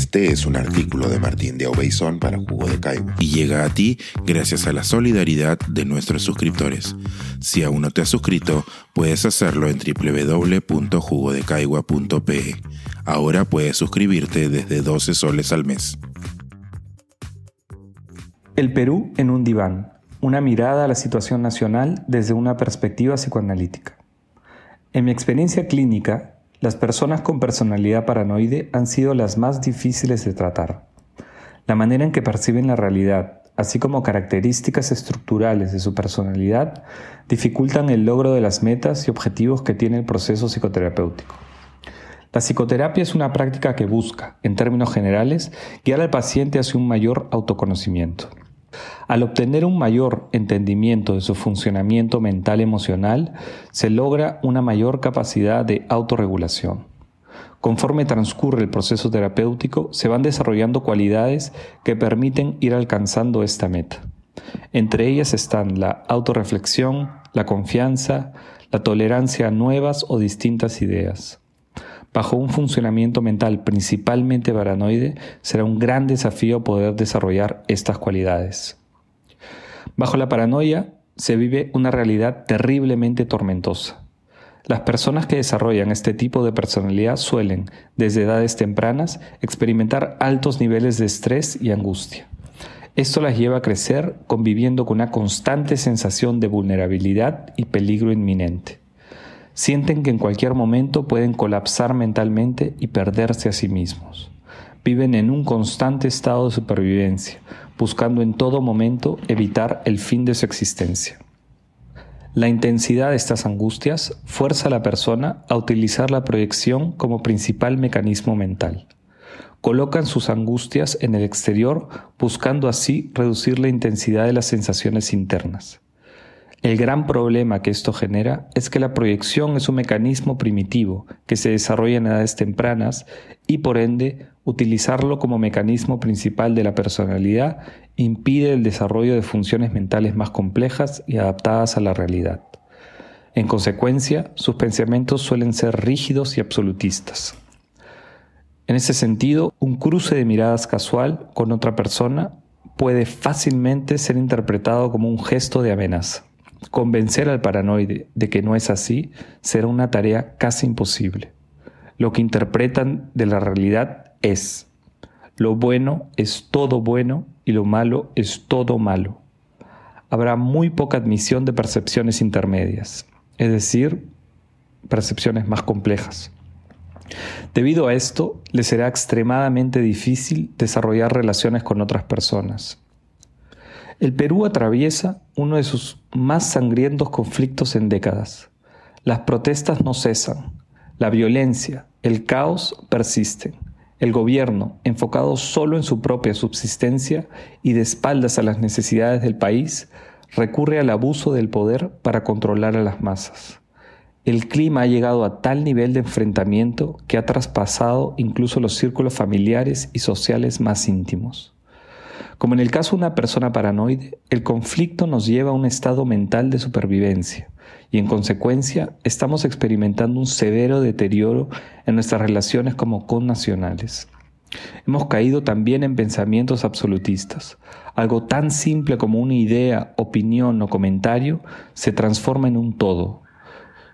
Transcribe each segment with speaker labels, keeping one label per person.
Speaker 1: Este es un artículo de Martín de Obeizón para Jugo de Caigua
Speaker 2: y llega a ti gracias a la solidaridad de nuestros suscriptores. Si aún no te has suscrito, puedes hacerlo en www.jugodecaigua.pe. Ahora puedes suscribirte desde 12 soles al mes.
Speaker 3: El Perú en un diván. Una mirada a la situación nacional desde una perspectiva psicoanalítica. En mi experiencia clínica, las personas con personalidad paranoide han sido las más difíciles de tratar. La manera en que perciben la realidad, así como características estructurales de su personalidad, dificultan el logro de las metas y objetivos que tiene el proceso psicoterapéutico. La psicoterapia es una práctica que busca, en términos generales, guiar al paciente hacia un mayor autoconocimiento. Al obtener un mayor entendimiento de su funcionamiento mental emocional, se logra una mayor capacidad de autorregulación. Conforme transcurre el proceso terapéutico, se van desarrollando cualidades que permiten ir alcanzando esta meta. Entre ellas están la autorreflexión, la confianza, la tolerancia a nuevas o distintas ideas. Bajo un funcionamiento mental principalmente paranoide, será un gran desafío poder desarrollar estas cualidades. Bajo la paranoia se vive una realidad terriblemente tormentosa. Las personas que desarrollan este tipo de personalidad suelen, desde edades tempranas, experimentar altos niveles de estrés y angustia. Esto las lleva a crecer conviviendo con una constante sensación de vulnerabilidad y peligro inminente. Sienten que en cualquier momento pueden colapsar mentalmente y perderse a sí mismos. Viven en un constante estado de supervivencia, buscando en todo momento evitar el fin de su existencia. La intensidad de estas angustias fuerza a la persona a utilizar la proyección como principal mecanismo mental. Colocan sus angustias en el exterior buscando así reducir la intensidad de las sensaciones internas. El gran problema que esto genera es que la proyección es un mecanismo primitivo que se desarrolla en edades tempranas y por ende utilizarlo como mecanismo principal de la personalidad impide el desarrollo de funciones mentales más complejas y adaptadas a la realidad. En consecuencia, sus pensamientos suelen ser rígidos y absolutistas. En ese sentido, un cruce de miradas casual con otra persona puede fácilmente ser interpretado como un gesto de amenaza. Convencer al paranoide de que no es así será una tarea casi imposible. Lo que interpretan de la realidad es, lo bueno es todo bueno y lo malo es todo malo. Habrá muy poca admisión de percepciones intermedias, es decir, percepciones más complejas. Debido a esto, le será extremadamente difícil desarrollar relaciones con otras personas. El Perú atraviesa uno de sus más sangrientos conflictos en décadas. Las protestas no cesan, la violencia, el caos persisten. El gobierno, enfocado solo en su propia subsistencia y de espaldas a las necesidades del país, recurre al abuso del poder para controlar a las masas. El clima ha llegado a tal nivel de enfrentamiento que ha traspasado incluso los círculos familiares y sociales más íntimos. Como en el caso de una persona paranoide, el conflicto nos lleva a un estado mental de supervivencia y en consecuencia estamos experimentando un severo deterioro en nuestras relaciones como connacionales. Hemos caído también en pensamientos absolutistas. Algo tan simple como una idea, opinión o comentario se transforma en un todo.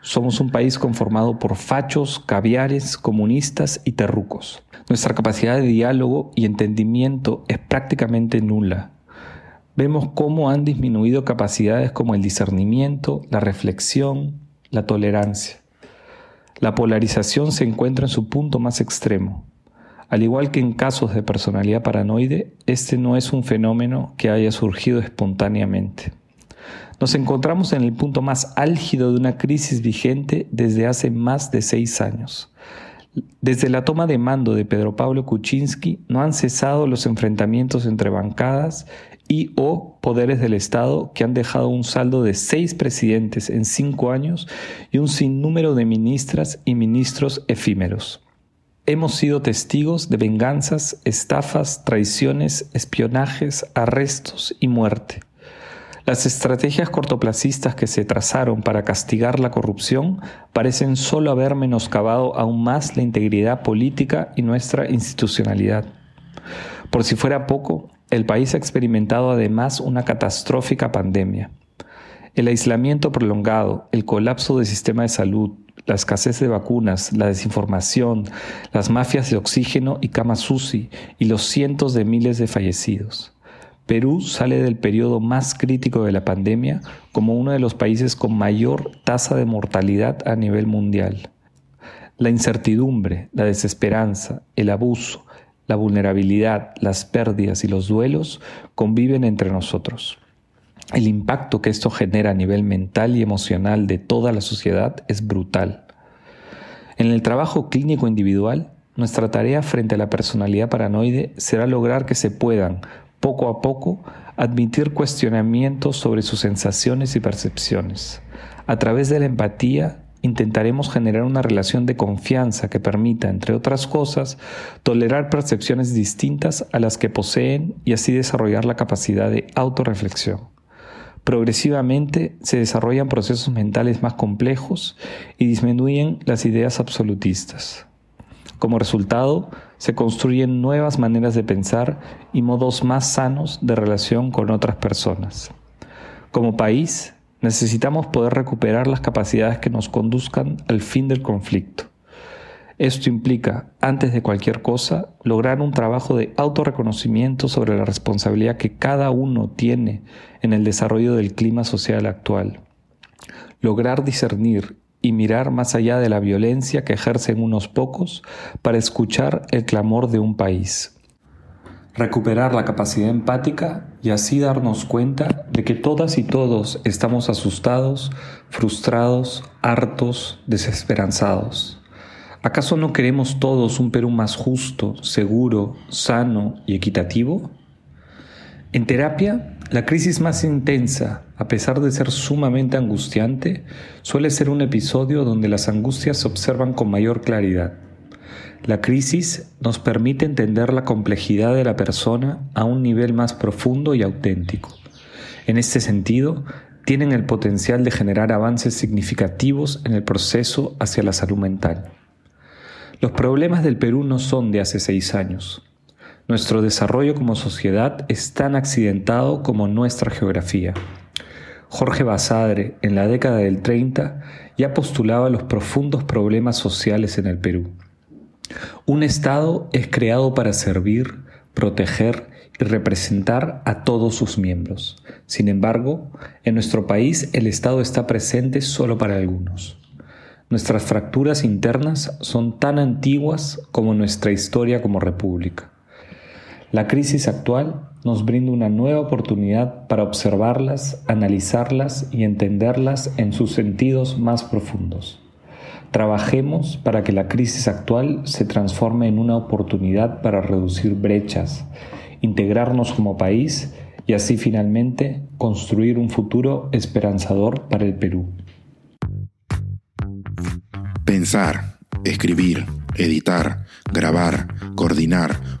Speaker 3: Somos un país conformado por fachos, caviares, comunistas y terrucos. Nuestra capacidad de diálogo y entendimiento es prácticamente nula. Vemos cómo han disminuido capacidades como el discernimiento, la reflexión, la tolerancia. La polarización se encuentra en su punto más extremo. Al igual que en casos de personalidad paranoide, este no es un fenómeno que haya surgido espontáneamente. Nos encontramos en el punto más álgido de una crisis vigente desde hace más de seis años. Desde la toma de mando de Pedro Pablo Kuczynski no han cesado los enfrentamientos entre bancadas y o poderes del Estado que han dejado un saldo de seis presidentes en cinco años y un sinnúmero de ministras y ministros efímeros. Hemos sido testigos de venganzas, estafas, traiciones, espionajes, arrestos y muerte. Las estrategias cortoplacistas que se trazaron para castigar la corrupción parecen solo haber menoscabado aún más la integridad política y nuestra institucionalidad. Por si fuera poco, el país ha experimentado además una catastrófica pandemia. El aislamiento prolongado, el colapso del sistema de salud, la escasez de vacunas, la desinformación, las mafias de oxígeno y cama sushi y los cientos de miles de fallecidos. Perú sale del periodo más crítico de la pandemia como uno de los países con mayor tasa de mortalidad a nivel mundial. La incertidumbre, la desesperanza, el abuso, la vulnerabilidad, las pérdidas y los duelos conviven entre nosotros. El impacto que esto genera a nivel mental y emocional de toda la sociedad es brutal. En el trabajo clínico individual, nuestra tarea frente a la personalidad paranoide será lograr que se puedan, poco a poco, admitir cuestionamientos sobre sus sensaciones y percepciones. A través de la empatía intentaremos generar una relación de confianza que permita, entre otras cosas, tolerar percepciones distintas a las que poseen y así desarrollar la capacidad de autorreflexión. Progresivamente se desarrollan procesos mentales más complejos y disminuyen las ideas absolutistas. Como resultado, se construyen nuevas maneras de pensar y modos más sanos de relación con otras personas. Como país, necesitamos poder recuperar las capacidades que nos conduzcan al fin del conflicto. Esto implica, antes de cualquier cosa, lograr un trabajo de autorreconocimiento sobre la responsabilidad que cada uno tiene en el desarrollo del clima social actual. Lograr discernir y mirar más allá de la violencia que ejercen unos pocos para escuchar el clamor de un país. Recuperar la capacidad empática y así darnos cuenta de que todas y todos estamos asustados, frustrados, hartos, desesperanzados. ¿Acaso no queremos todos un Perú más justo, seguro, sano y equitativo? En terapia, la crisis más intensa, a pesar de ser sumamente angustiante, suele ser un episodio donde las angustias se observan con mayor claridad. La crisis nos permite entender la complejidad de la persona a un nivel más profundo y auténtico. En este sentido, tienen el potencial de generar avances significativos en el proceso hacia la salud mental. Los problemas del Perú no son de hace seis años. Nuestro desarrollo como sociedad es tan accidentado como nuestra geografía. Jorge Basadre, en la década del 30, ya postulaba los profundos problemas sociales en el Perú. Un Estado es creado para servir, proteger y representar a todos sus miembros. Sin embargo, en nuestro país el Estado está presente solo para algunos. Nuestras fracturas internas son tan antiguas como nuestra historia como república. La crisis actual nos brinda una nueva oportunidad para observarlas, analizarlas y entenderlas en sus sentidos más profundos. Trabajemos para que la crisis actual se transforme en una oportunidad para reducir brechas, integrarnos como país y así finalmente construir un futuro esperanzador para el Perú.
Speaker 2: Pensar, escribir, editar, grabar, coordinar,